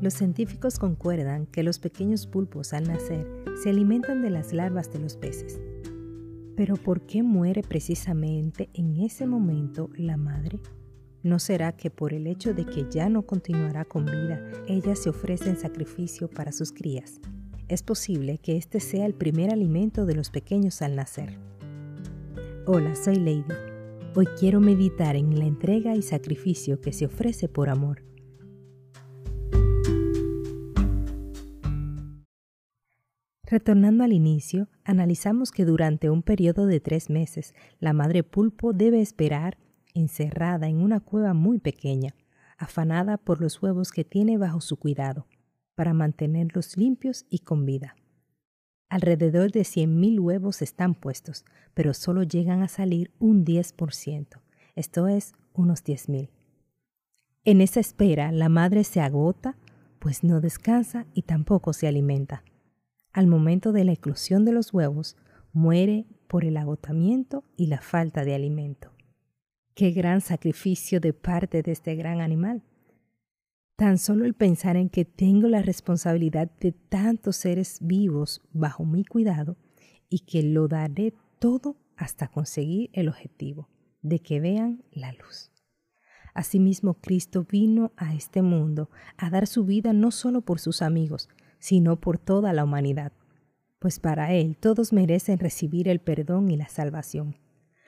Los científicos concuerdan que los pequeños pulpos al nacer se alimentan de las larvas de los peces. Pero ¿por qué muere precisamente en ese momento la madre? ¿No será que por el hecho de que ya no continuará con vida, ella se ofrece en sacrificio para sus crías? Es posible que este sea el primer alimento de los pequeños al nacer. Hola, soy Lady. Hoy quiero meditar en la entrega y sacrificio que se ofrece por amor. Retornando al inicio, analizamos que durante un periodo de tres meses, la madre pulpo debe esperar encerrada en una cueva muy pequeña, afanada por los huevos que tiene bajo su cuidado, para mantenerlos limpios y con vida. Alrededor de 100.000 huevos están puestos, pero solo llegan a salir un 10%, esto es, unos 10.000. En esa espera, la madre se agota, pues no descansa y tampoco se alimenta al momento de la eclosión de los huevos, muere por el agotamiento y la falta de alimento. Qué gran sacrificio de parte de este gran animal. Tan solo el pensar en que tengo la responsabilidad de tantos seres vivos bajo mi cuidado y que lo daré todo hasta conseguir el objetivo de que vean la luz. Asimismo, Cristo vino a este mundo a dar su vida no solo por sus amigos, sino por toda la humanidad, pues para Él todos merecen recibir el perdón y la salvación.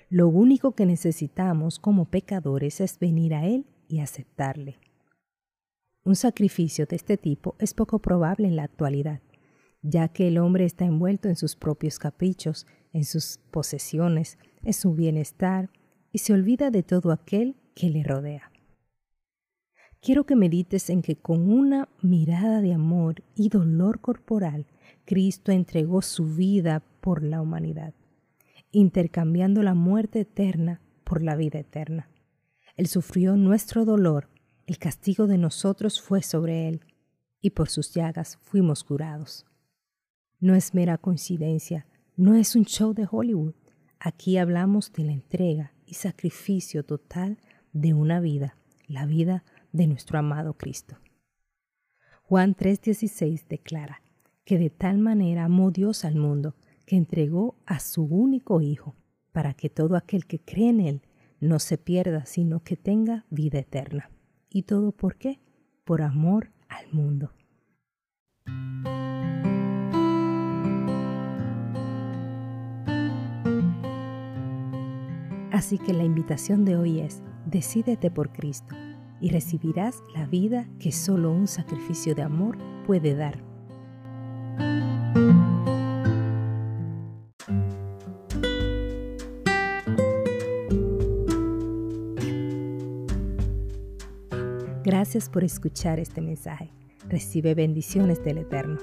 Lo único que necesitamos como pecadores es venir a Él y aceptarle. Un sacrificio de este tipo es poco probable en la actualidad, ya que el hombre está envuelto en sus propios caprichos, en sus posesiones, en su bienestar, y se olvida de todo aquel que le rodea quiero que medites en que con una mirada de amor y dolor corporal, Cristo entregó su vida por la humanidad, intercambiando la muerte eterna por la vida eterna. Él sufrió nuestro dolor, el castigo de nosotros fue sobre él, y por sus llagas fuimos curados. No es mera coincidencia, no es un show de Hollywood. Aquí hablamos de la entrega y sacrificio total de una vida, la vida de nuestro amado Cristo. Juan 3:16 declara que de tal manera amó Dios al mundo que entregó a su único Hijo, para que todo aquel que cree en Él no se pierda, sino que tenga vida eterna. ¿Y todo por qué? Por amor al mundo. Así que la invitación de hoy es, decídete por Cristo y recibirás la vida que solo un sacrificio de amor puede dar. Gracias por escuchar este mensaje. Recibe bendiciones del Eterno.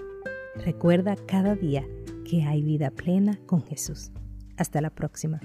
Recuerda cada día que hay vida plena con Jesús. Hasta la próxima.